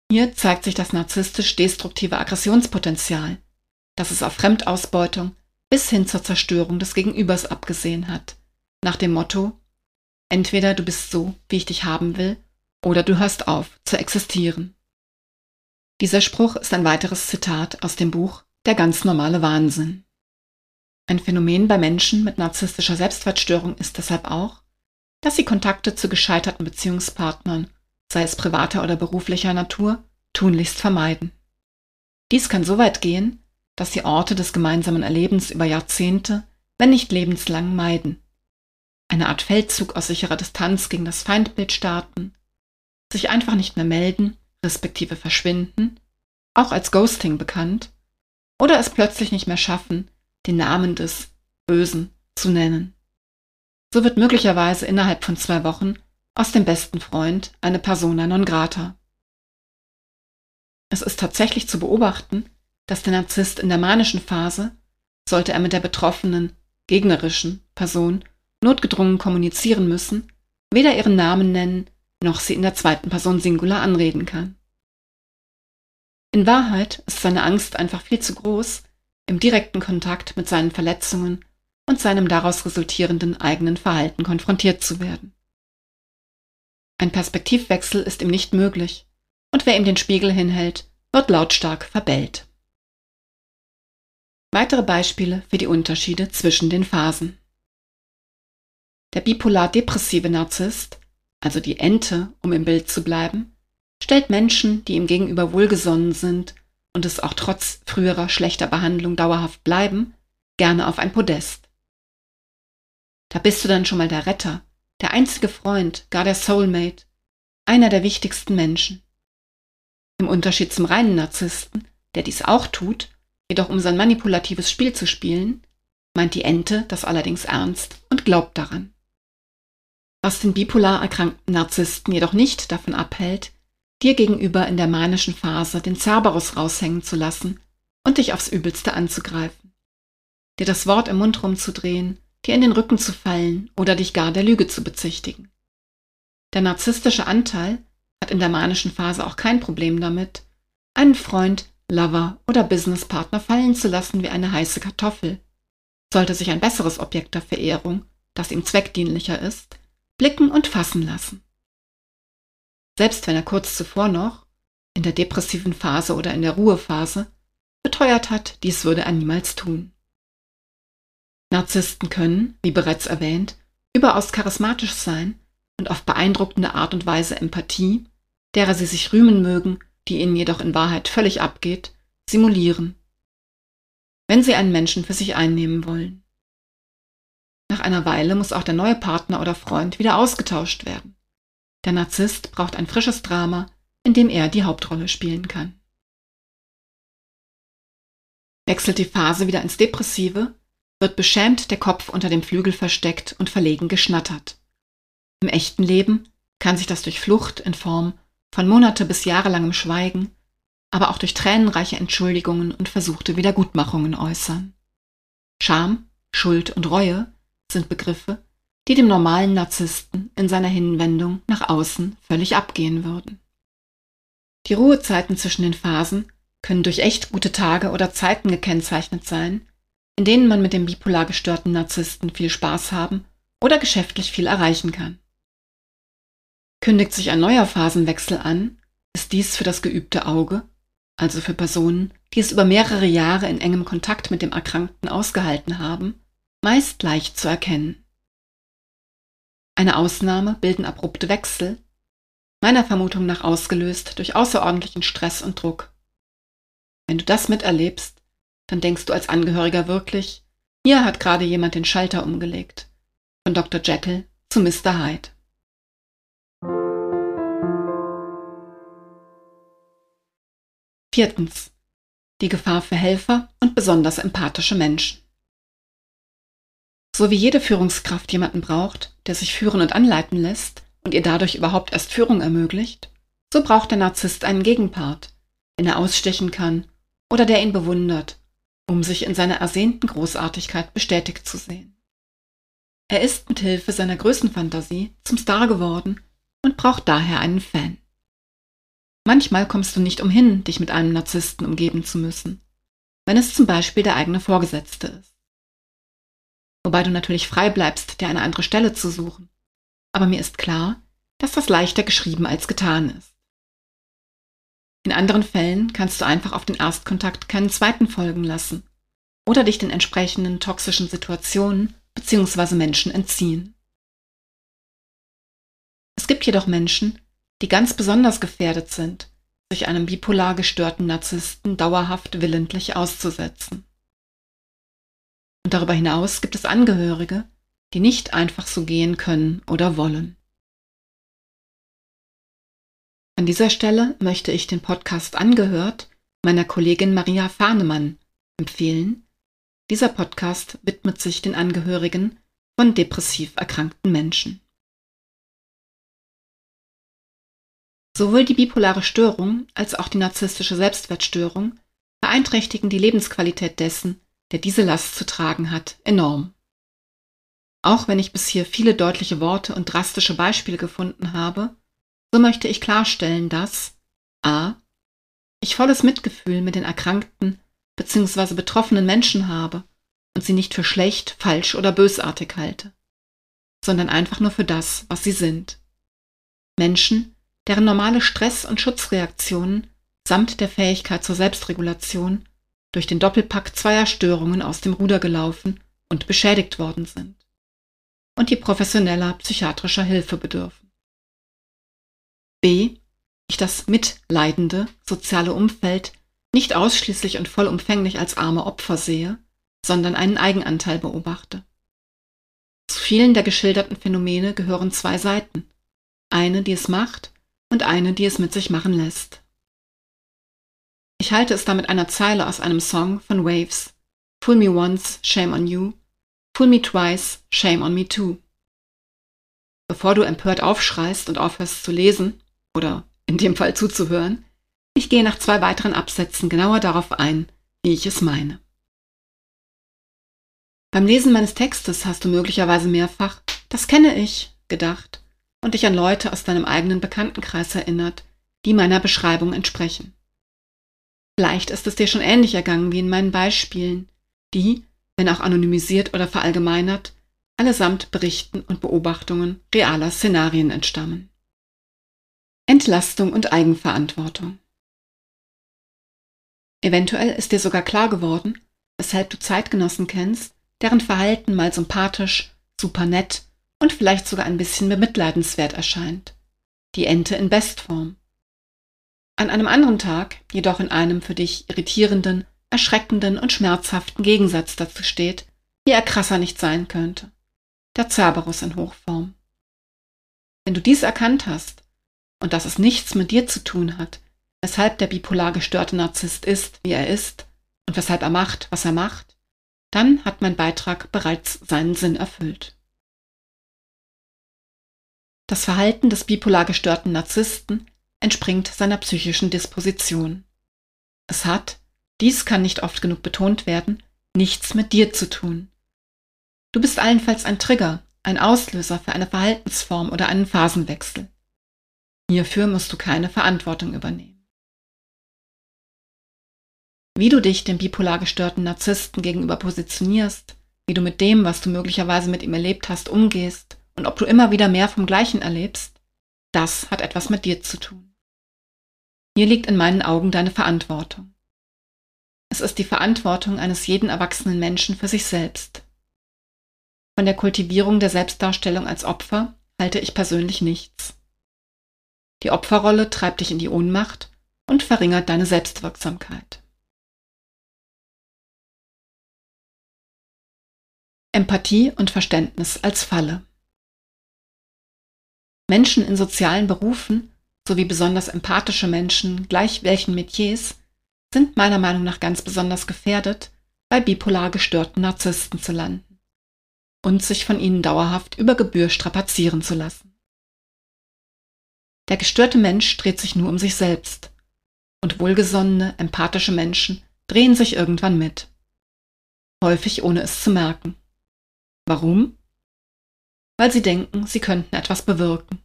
Hier zeigt sich das narzisstisch-destruktive Aggressionspotenzial, das es auf Fremdausbeutung bis hin zur Zerstörung des Gegenübers abgesehen hat, nach dem Motto Entweder du bist so, wie ich dich haben will, oder du hörst auf zu existieren. Dieser Spruch ist ein weiteres Zitat aus dem Buch Der ganz normale Wahnsinn. Ein Phänomen bei Menschen mit narzisstischer Selbstwertstörung ist deshalb auch, dass sie Kontakte zu gescheiterten Beziehungspartnern sei es privater oder beruflicher Natur, tunlichst vermeiden. Dies kann so weit gehen, dass sie Orte des gemeinsamen Erlebens über Jahrzehnte, wenn nicht lebenslang meiden. Eine Art Feldzug aus sicherer Distanz gegen das Feindbild starten, sich einfach nicht mehr melden, respektive verschwinden, auch als Ghosting bekannt, oder es plötzlich nicht mehr schaffen, den Namen des Bösen zu nennen. So wird möglicherweise innerhalb von zwei Wochen aus dem besten Freund eine persona non grata. Es ist tatsächlich zu beobachten, dass der Narzisst in der manischen Phase, sollte er mit der betroffenen, gegnerischen Person notgedrungen kommunizieren müssen, weder ihren Namen nennen, noch sie in der zweiten Person Singular anreden kann. In Wahrheit ist seine Angst einfach viel zu groß, im direkten Kontakt mit seinen Verletzungen und seinem daraus resultierenden eigenen Verhalten konfrontiert zu werden. Ein Perspektivwechsel ist ihm nicht möglich, und wer ihm den Spiegel hinhält, wird lautstark verbellt. Weitere Beispiele für die Unterschiede zwischen den Phasen. Der bipolar-depressive Narzisst, also die Ente, um im Bild zu bleiben, stellt Menschen, die ihm gegenüber wohlgesonnen sind und es auch trotz früherer schlechter Behandlung dauerhaft bleiben, gerne auf ein Podest. Da bist du dann schon mal der Retter, der einzige Freund, gar der Soulmate, einer der wichtigsten Menschen. Im Unterschied zum reinen Narzissten, der dies auch tut, jedoch um sein manipulatives Spiel zu spielen, meint die Ente das allerdings ernst und glaubt daran. Was den bipolar erkrankten Narzissten jedoch nicht davon abhält, dir gegenüber in der manischen Phase den Cerberus raushängen zu lassen und dich aufs Übelste anzugreifen, dir das Wort im Mund rumzudrehen dir in den Rücken zu fallen oder dich gar der Lüge zu bezichtigen. Der narzisstische Anteil hat in der manischen Phase auch kein Problem damit, einen Freund, Lover oder Businesspartner fallen zu lassen wie eine heiße Kartoffel. Sollte sich ein besseres Objekt der Verehrung, das ihm zweckdienlicher ist, blicken und fassen lassen. Selbst wenn er kurz zuvor noch, in der depressiven Phase oder in der Ruhephase, beteuert hat, dies würde er niemals tun. Narzissten können, wie bereits erwähnt, überaus charismatisch sein und auf beeindruckende Art und Weise Empathie, derer sie sich rühmen mögen, die ihnen jedoch in Wahrheit völlig abgeht, simulieren. Wenn sie einen Menschen für sich einnehmen wollen. Nach einer Weile muss auch der neue Partner oder Freund wieder ausgetauscht werden. Der Narzisst braucht ein frisches Drama, in dem er die Hauptrolle spielen kann. Wechselt die Phase wieder ins Depressive, wird beschämt der Kopf unter dem Flügel versteckt und verlegen geschnattert. Im echten Leben kann sich das durch Flucht in Form von Monate bis jahrelangem Schweigen, aber auch durch tränenreiche Entschuldigungen und versuchte Wiedergutmachungen äußern. Scham, Schuld und Reue sind Begriffe, die dem normalen Narzissten in seiner Hinwendung nach außen völlig abgehen würden. Die Ruhezeiten zwischen den Phasen können durch echt gute Tage oder Zeiten gekennzeichnet sein, in denen man mit dem bipolar gestörten Narzissten viel Spaß haben oder geschäftlich viel erreichen kann. Kündigt sich ein neuer Phasenwechsel an, ist dies für das geübte Auge, also für Personen, die es über mehrere Jahre in engem Kontakt mit dem Erkrankten ausgehalten haben, meist leicht zu erkennen. Eine Ausnahme bilden abrupte Wechsel, meiner Vermutung nach ausgelöst durch außerordentlichen Stress und Druck. Wenn du das miterlebst, dann denkst du als Angehöriger wirklich, hier hat gerade jemand den Schalter umgelegt. Von Dr. Jekyll zu Mr. Hyde. Viertens. Die Gefahr für Helfer und besonders empathische Menschen. So wie jede Führungskraft jemanden braucht, der sich führen und anleiten lässt und ihr dadurch überhaupt erst Führung ermöglicht, so braucht der Narzisst einen Gegenpart, den er ausstechen kann oder der ihn bewundert um sich in seiner ersehnten Großartigkeit bestätigt zu sehen. Er ist mit Hilfe seiner Größenfantasie zum Star geworden und braucht daher einen Fan. Manchmal kommst du nicht umhin, dich mit einem Narzissten umgeben zu müssen, wenn es zum Beispiel der eigene Vorgesetzte ist. Wobei du natürlich frei bleibst, dir eine andere Stelle zu suchen. Aber mir ist klar, dass das leichter geschrieben als getan ist. In anderen Fällen kannst du einfach auf den Erstkontakt keinen zweiten folgen lassen oder dich den entsprechenden toxischen Situationen bzw. Menschen entziehen. Es gibt jedoch Menschen, die ganz besonders gefährdet sind, sich einem bipolar gestörten Narzissten dauerhaft willentlich auszusetzen. Und darüber hinaus gibt es Angehörige, die nicht einfach so gehen können oder wollen. An dieser Stelle möchte ich den Podcast Angehört meiner Kollegin Maria Fahnemann empfehlen. Dieser Podcast widmet sich den Angehörigen von depressiv erkrankten Menschen. Sowohl die bipolare Störung als auch die narzisstische Selbstwertstörung beeinträchtigen die Lebensqualität dessen, der diese Last zu tragen hat, enorm. Auch wenn ich bis hier viele deutliche Worte und drastische Beispiele gefunden habe, so möchte ich klarstellen, dass a. ich volles Mitgefühl mit den erkrankten bzw. betroffenen Menschen habe und sie nicht für schlecht, falsch oder bösartig halte, sondern einfach nur für das, was sie sind. Menschen, deren normale Stress- und Schutzreaktionen samt der Fähigkeit zur Selbstregulation durch den Doppelpack zweier Störungen aus dem Ruder gelaufen und beschädigt worden sind und die professioneller psychiatrischer Hilfe bedürfen. B. Ich das mitleidende soziale Umfeld nicht ausschließlich und vollumfänglich als arme Opfer sehe, sondern einen Eigenanteil beobachte. Zu vielen der geschilderten Phänomene gehören zwei Seiten, eine, die es macht und eine, die es mit sich machen lässt. Ich halte es da mit einer Zeile aus einem Song von Waves. Fool me once, shame on you. Fool me twice, shame on me too. Bevor du empört aufschreist und aufhörst zu lesen, oder in dem Fall zuzuhören, ich gehe nach zwei weiteren Absätzen genauer darauf ein, wie ich es meine. Beim Lesen meines Textes hast du möglicherweise mehrfach, das kenne ich, gedacht und dich an Leute aus deinem eigenen Bekanntenkreis erinnert, die meiner Beschreibung entsprechen. Vielleicht ist es dir schon ähnlich ergangen wie in meinen Beispielen, die, wenn auch anonymisiert oder verallgemeinert, allesamt Berichten und Beobachtungen realer Szenarien entstammen. Entlastung und Eigenverantwortung. Eventuell ist dir sogar klar geworden, weshalb du Zeitgenossen kennst, deren Verhalten mal sympathisch, super nett und vielleicht sogar ein bisschen bemitleidenswert erscheint. Die Ente in Bestform. An einem anderen Tag jedoch in einem für dich irritierenden, erschreckenden und schmerzhaften Gegensatz dazu steht, wie er krasser nicht sein könnte. Der Cerberus in Hochform. Wenn du dies erkannt hast und dass es nichts mit dir zu tun hat, weshalb der bipolar gestörte Narzisst ist, wie er ist und weshalb er macht, was er macht, dann hat mein Beitrag bereits seinen Sinn erfüllt. Das Verhalten des bipolar gestörten Narzissten entspringt seiner psychischen Disposition. Es hat, dies kann nicht oft genug betont werden, nichts mit dir zu tun. Du bist allenfalls ein Trigger, ein Auslöser für eine Verhaltensform oder einen Phasenwechsel. Hierfür musst du keine Verantwortung übernehmen. Wie du dich dem bipolar gestörten Narzissten gegenüber positionierst, wie du mit dem, was du möglicherweise mit ihm erlebt hast, umgehst und ob du immer wieder mehr vom Gleichen erlebst, das hat etwas mit dir zu tun. Hier liegt in meinen Augen deine Verantwortung. Es ist die Verantwortung eines jeden erwachsenen Menschen für sich selbst. Von der Kultivierung der Selbstdarstellung als Opfer halte ich persönlich nichts. Die Opferrolle treibt dich in die Ohnmacht und verringert deine Selbstwirksamkeit. Empathie und Verständnis als Falle. Menschen in sozialen Berufen sowie besonders empathische Menschen gleich welchen Metiers sind meiner Meinung nach ganz besonders gefährdet, bei bipolar gestörten Narzissten zu landen und sich von ihnen dauerhaft über Gebühr strapazieren zu lassen. Der gestörte Mensch dreht sich nur um sich selbst und wohlgesonnene, empathische Menschen drehen sich irgendwann mit. Häufig ohne es zu merken. Warum? Weil sie denken, sie könnten etwas bewirken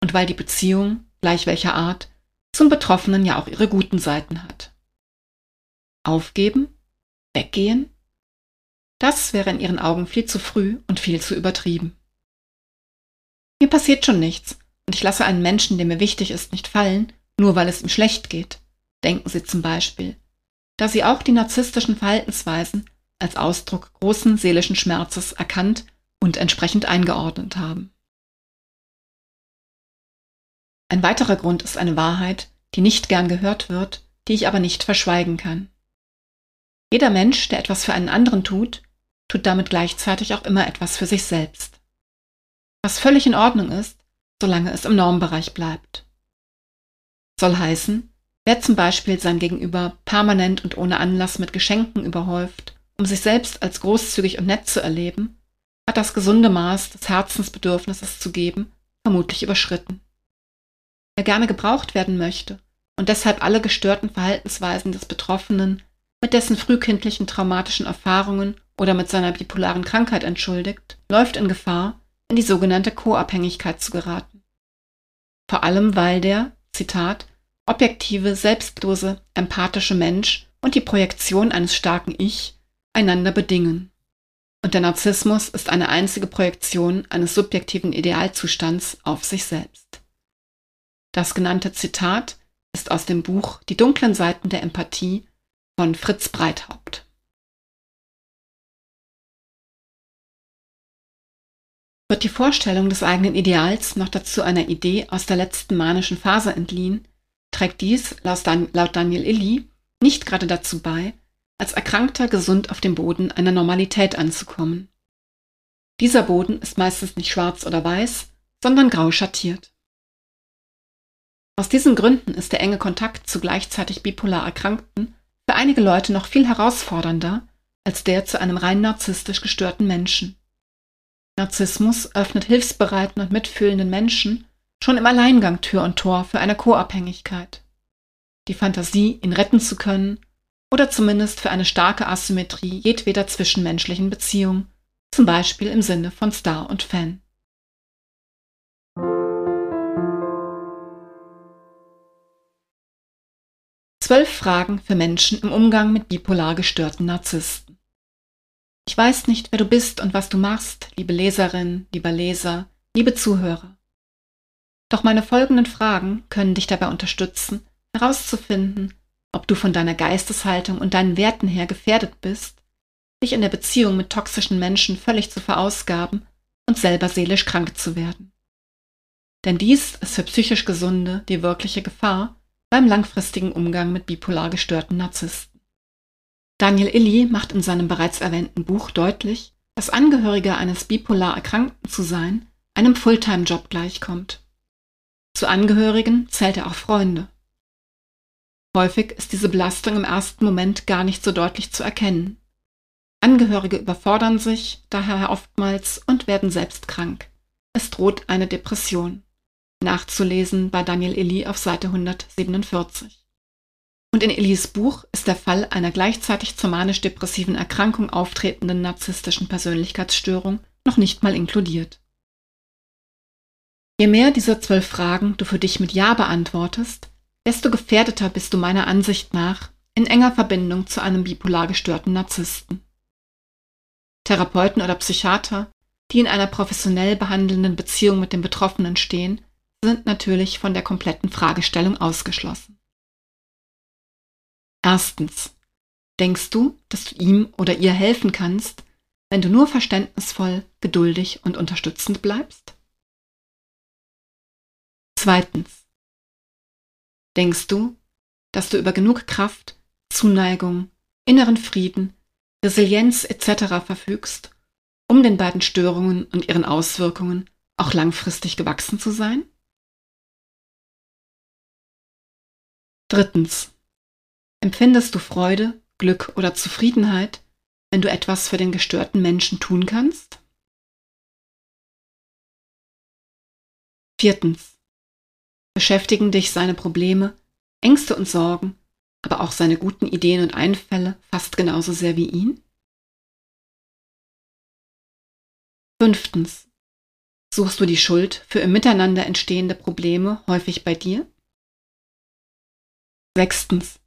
und weil die Beziehung, gleich welcher Art, zum Betroffenen ja auch ihre guten Seiten hat. Aufgeben? Weggehen? Das wäre in ihren Augen viel zu früh und viel zu übertrieben. Mir passiert schon nichts und ich lasse einen Menschen, der mir wichtig ist, nicht fallen, nur weil es ihm schlecht geht, denken sie zum Beispiel, da sie auch die narzisstischen Verhaltensweisen als Ausdruck großen seelischen Schmerzes erkannt und entsprechend eingeordnet haben. Ein weiterer Grund ist eine Wahrheit, die nicht gern gehört wird, die ich aber nicht verschweigen kann. Jeder Mensch, der etwas für einen anderen tut, tut damit gleichzeitig auch immer etwas für sich selbst. Was völlig in Ordnung ist, solange es im Normbereich bleibt. Soll heißen, wer zum Beispiel sein Gegenüber permanent und ohne Anlass mit Geschenken überhäuft, um sich selbst als großzügig und nett zu erleben, hat das gesunde Maß des Herzensbedürfnisses zu geben vermutlich überschritten. Wer gerne gebraucht werden möchte und deshalb alle gestörten Verhaltensweisen des Betroffenen mit dessen frühkindlichen traumatischen Erfahrungen oder mit seiner bipolaren Krankheit entschuldigt, läuft in Gefahr, in die sogenannte Co-Abhängigkeit zu geraten. Vor allem weil der, Zitat, objektive, selbstlose, empathische Mensch und die Projektion eines starken Ich einander bedingen. Und der Narzissmus ist eine einzige Projektion eines subjektiven Idealzustands auf sich selbst. Das genannte Zitat ist aus dem Buch Die dunklen Seiten der Empathie von Fritz Breithaupt. Wird die Vorstellung des eigenen Ideals noch dazu einer Idee aus der letzten manischen Phase entliehen, trägt dies laut Daniel Illy nicht gerade dazu bei, als Erkrankter gesund auf dem Boden einer Normalität anzukommen. Dieser Boden ist meistens nicht schwarz oder weiß, sondern grau schattiert. Aus diesen Gründen ist der enge Kontakt zu gleichzeitig bipolar Erkrankten für einige Leute noch viel herausfordernder als der zu einem rein narzisstisch gestörten Menschen. Narzissmus öffnet hilfsbereiten und mitfühlenden Menschen schon im Alleingang Tür und Tor für eine Co-Abhängigkeit. Die Fantasie, ihn retten zu können oder zumindest für eine starke Asymmetrie jedweder zwischenmenschlichen Beziehung, zum Beispiel im Sinne von Star und Fan. Zwölf Fragen für Menschen im Umgang mit bipolar gestörten Narzissten. Ich weiß nicht, wer du bist und was du machst, liebe Leserin, lieber Leser, liebe Zuhörer. Doch meine folgenden Fragen können dich dabei unterstützen, herauszufinden, ob du von deiner Geisteshaltung und deinen Werten her gefährdet bist, dich in der Beziehung mit toxischen Menschen völlig zu verausgaben und selber seelisch krank zu werden. Denn dies ist für psychisch Gesunde die wirkliche Gefahr beim langfristigen Umgang mit bipolar gestörten Narzissten. Daniel Illy macht in seinem bereits erwähnten Buch deutlich, dass Angehöriger eines bipolar Erkrankten zu sein einem Fulltime-Job gleichkommt. Zu Angehörigen zählt er auch Freunde. Häufig ist diese Belastung im ersten Moment gar nicht so deutlich zu erkennen. Angehörige überfordern sich daher oftmals und werden selbst krank. Es droht eine Depression. Nachzulesen bei Daniel Illy auf Seite 147. Und in Illys Buch ist der Fall einer gleichzeitig zur manisch-depressiven Erkrankung auftretenden narzisstischen Persönlichkeitsstörung noch nicht mal inkludiert. Je mehr dieser zwölf Fragen du für dich mit Ja beantwortest, desto gefährdeter bist du meiner Ansicht nach in enger Verbindung zu einem bipolar gestörten Narzissten. Therapeuten oder Psychiater, die in einer professionell behandelnden Beziehung mit dem Betroffenen stehen, sind natürlich von der kompletten Fragestellung ausgeschlossen. Erstens. Denkst du, dass du ihm oder ihr helfen kannst, wenn du nur verständnisvoll, geduldig und unterstützend bleibst? Zweitens. Denkst du, dass du über genug Kraft, Zuneigung, inneren Frieden, Resilienz etc. verfügst, um den beiden Störungen und ihren Auswirkungen auch langfristig gewachsen zu sein? Drittens. Empfindest du Freude, Glück oder Zufriedenheit, wenn du etwas für den gestörten Menschen tun kannst? Viertens. Beschäftigen dich seine Probleme, Ängste und Sorgen, aber auch seine guten Ideen und Einfälle fast genauso sehr wie ihn? Fünftens. Suchst du die Schuld für im Miteinander entstehende Probleme häufig bei dir? Sechstens.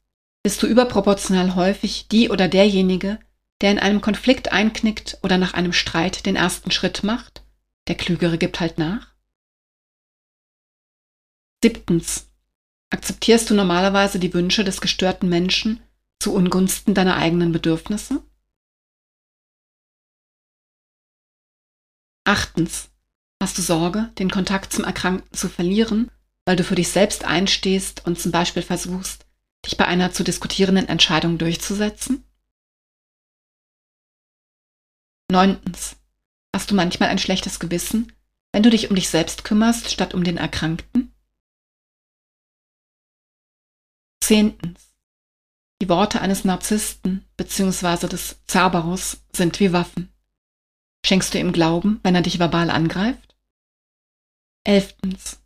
Bist du überproportional häufig die oder derjenige, der in einem Konflikt einknickt oder nach einem Streit den ersten Schritt macht? Der Klügere gibt halt nach? Siebtens. Akzeptierst du normalerweise die Wünsche des gestörten Menschen zu Ungunsten deiner eigenen Bedürfnisse? Achtens. Hast du Sorge, den Kontakt zum Erkrankten zu verlieren weil du für dich selbst einstehst und zum Beispiel versuchst, dich bei einer zu diskutierenden Entscheidung durchzusetzen? Neuntens. Hast du manchmal ein schlechtes Gewissen, wenn du dich um dich selbst kümmerst, statt um den Erkrankten? Zehntens. Die Worte eines Narzissten bzw. des Cerberus sind wie Waffen. Schenkst du ihm Glauben, wenn er dich verbal angreift? Elftens.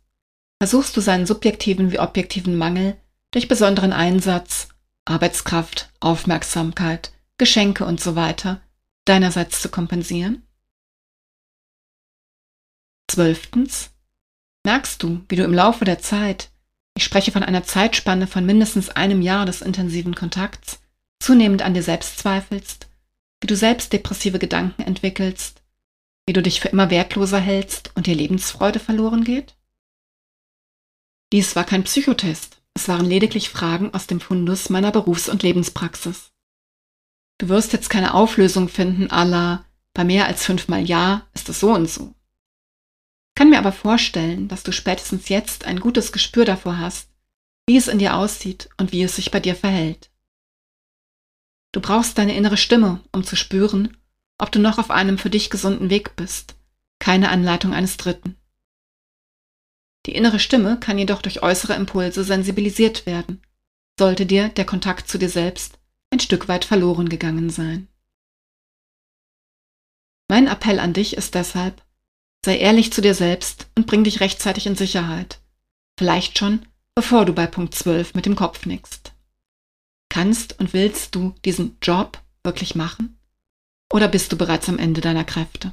Versuchst du seinen subjektiven wie objektiven Mangel durch besonderen Einsatz, Arbeitskraft, Aufmerksamkeit, Geschenke usw. So deinerseits zu kompensieren? Zwölftens. Merkst du, wie du im Laufe der Zeit, ich spreche von einer Zeitspanne von mindestens einem Jahr des intensiven Kontakts, zunehmend an dir selbst zweifelst, wie du selbst depressive Gedanken entwickelst, wie du dich für immer wertloser hältst und dir Lebensfreude verloren geht? Dies war kein Psychotest, es waren lediglich Fragen aus dem Fundus meiner Berufs- und Lebenspraxis. Du wirst jetzt keine Auflösung finden, aller bei mehr als fünfmal Ja ist es so und so kann mir aber vorstellen, dass du spätestens jetzt ein gutes Gespür davor hast, wie es in dir aussieht und wie es sich bei dir verhält. Du brauchst deine innere Stimme, um zu spüren, ob du noch auf einem für dich gesunden Weg bist, keine Anleitung eines Dritten. Die innere Stimme kann jedoch durch äußere Impulse sensibilisiert werden, sollte dir der Kontakt zu dir selbst ein Stück weit verloren gegangen sein. Mein Appell an dich ist deshalb, Sei ehrlich zu dir selbst und bring dich rechtzeitig in Sicherheit. Vielleicht schon, bevor du bei Punkt 12 mit dem Kopf nickst. Kannst und willst du diesen Job wirklich machen? Oder bist du bereits am Ende deiner Kräfte?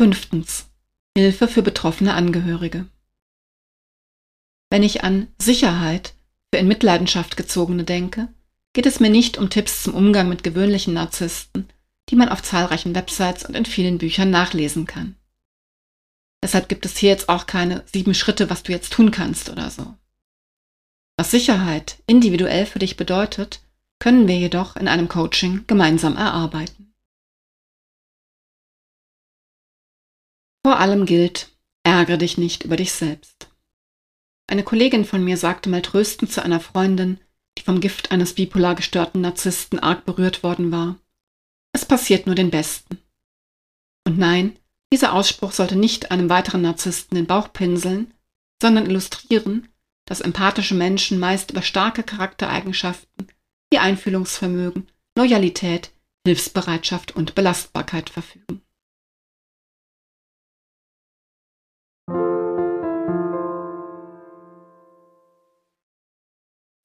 Fünftens. Hilfe für betroffene Angehörige. Wenn ich an Sicherheit für in Mitleidenschaft gezogene denke, geht es mir nicht um Tipps zum Umgang mit gewöhnlichen Narzissten, die man auf zahlreichen Websites und in vielen Büchern nachlesen kann. Deshalb gibt es hier jetzt auch keine sieben Schritte, was du jetzt tun kannst oder so. Was Sicherheit individuell für dich bedeutet, können wir jedoch in einem Coaching gemeinsam erarbeiten. Vor allem gilt, ärgere dich nicht über dich selbst. Eine Kollegin von mir sagte mal tröstend zu einer Freundin, die vom Gift eines bipolar gestörten Narzissten arg berührt worden war. Es passiert nur den Besten. Und nein, dieser Ausspruch sollte nicht einem weiteren Narzissten den Bauch pinseln, sondern illustrieren, dass empathische Menschen meist über starke Charaktereigenschaften wie Einfühlungsvermögen, Loyalität, Hilfsbereitschaft und Belastbarkeit verfügen.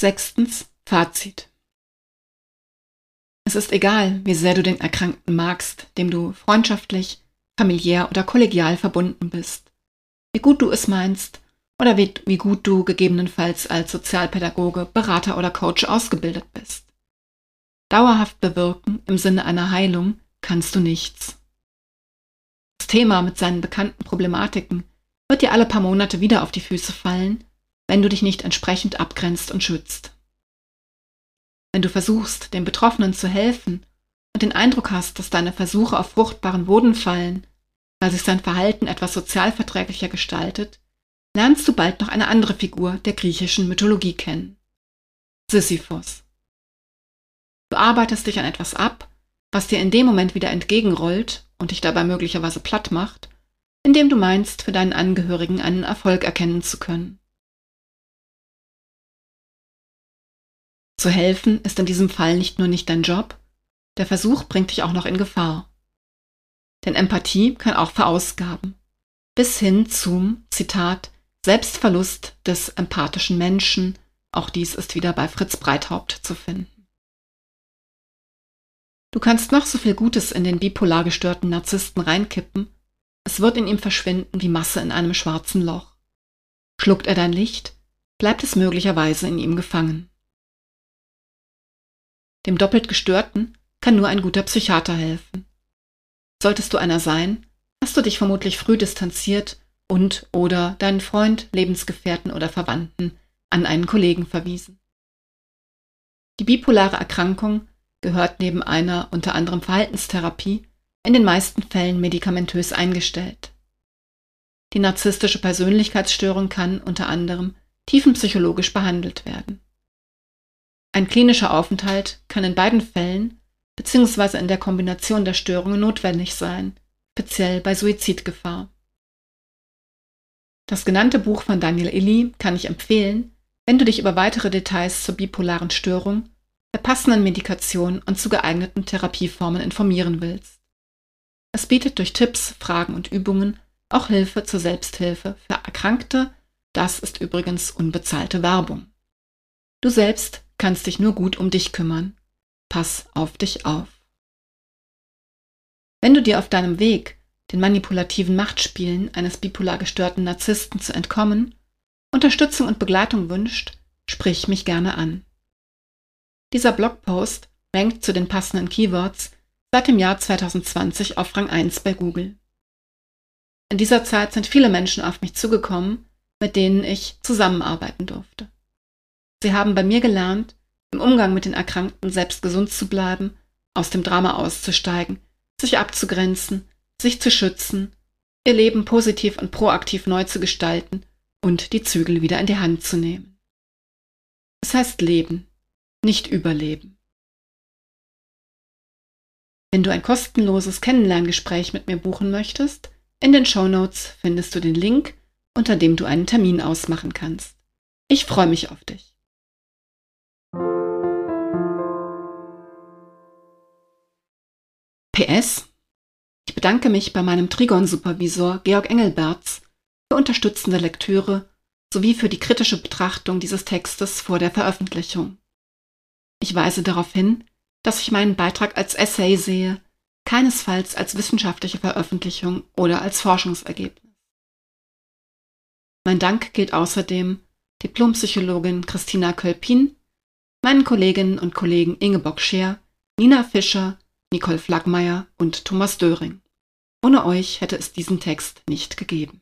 Sechstens Fazit. Es ist egal, wie sehr du den Erkrankten magst, dem du freundschaftlich, familiär oder kollegial verbunden bist, wie gut du es meinst oder wie, wie gut du gegebenenfalls als Sozialpädagoge, Berater oder Coach ausgebildet bist. Dauerhaft bewirken im Sinne einer Heilung kannst du nichts. Das Thema mit seinen bekannten Problematiken wird dir alle paar Monate wieder auf die Füße fallen wenn du dich nicht entsprechend abgrenzt und schützt. Wenn du versuchst, den Betroffenen zu helfen und den Eindruck hast, dass deine Versuche auf fruchtbaren Boden fallen, weil sich sein Verhalten etwas sozialverträglicher gestaltet, lernst du bald noch eine andere Figur der griechischen Mythologie kennen. Sisyphos. Du arbeitest dich an etwas ab, was dir in dem Moment wieder entgegenrollt und dich dabei möglicherweise platt macht, indem du meinst, für deinen Angehörigen einen Erfolg erkennen zu können. Zu helfen ist in diesem Fall nicht nur nicht dein Job, der Versuch bringt dich auch noch in Gefahr. Denn Empathie kann auch verausgaben. Bis hin zum, Zitat, Selbstverlust des empathischen Menschen, auch dies ist wieder bei Fritz Breithaupt zu finden. Du kannst noch so viel Gutes in den bipolar gestörten Narzissten reinkippen, es wird in ihm verschwinden wie Masse in einem schwarzen Loch. Schluckt er dein Licht, bleibt es möglicherweise in ihm gefangen. Dem doppelt Gestörten kann nur ein guter Psychiater helfen. Solltest du einer sein, hast du dich vermutlich früh distanziert und oder deinen Freund, Lebensgefährten oder Verwandten an einen Kollegen verwiesen. Die bipolare Erkrankung gehört neben einer unter anderem Verhaltenstherapie in den meisten Fällen medikamentös eingestellt. Die narzisstische Persönlichkeitsstörung kann unter anderem tiefenpsychologisch behandelt werden. Ein klinischer Aufenthalt kann in beiden Fällen bzw. in der Kombination der Störungen notwendig sein, speziell bei Suizidgefahr. Das genannte Buch von Daniel Illy kann ich empfehlen, wenn du dich über weitere Details zur bipolaren Störung, der passenden Medikation und zu geeigneten Therapieformen informieren willst. Es bietet durch Tipps, Fragen und Übungen auch Hilfe zur Selbsthilfe für Erkrankte, das ist übrigens unbezahlte Werbung. Du selbst kannst dich nur gut um dich kümmern. Pass auf dich auf. Wenn du dir auf deinem Weg, den manipulativen Machtspielen eines bipolar gestörten Narzissten zu entkommen, Unterstützung und Begleitung wünscht, sprich mich gerne an. Dieser Blogpost rankt zu den passenden Keywords seit dem Jahr 2020 auf Rang 1 bei Google. In dieser Zeit sind viele Menschen auf mich zugekommen, mit denen ich zusammenarbeiten durfte. Sie haben bei mir gelernt, im Umgang mit den Erkrankten selbst gesund zu bleiben, aus dem Drama auszusteigen, sich abzugrenzen, sich zu schützen, ihr Leben positiv und proaktiv neu zu gestalten und die Zügel wieder in die Hand zu nehmen. Es heißt Leben, nicht Überleben. Wenn du ein kostenloses Kennenlerngespräch mit mir buchen möchtest, in den Show Notes findest du den Link, unter dem du einen Termin ausmachen kannst. Ich freue mich auf dich. PS. Ich bedanke mich bei meinem Trigon-Supervisor Georg Engelberts für unterstützende Lektüre sowie für die kritische Betrachtung dieses Textes vor der Veröffentlichung. Ich weise darauf hin, dass ich meinen Beitrag als Essay sehe, keinesfalls als wissenschaftliche Veröffentlichung oder als Forschungsergebnis. Mein Dank gilt außerdem Diplompsychologin Christina Kölpin, meinen Kolleginnen und Kollegen Ingeborg Scheer, Nina Fischer, Nicole Flaggmeier und Thomas Döring. Ohne euch hätte es diesen Text nicht gegeben.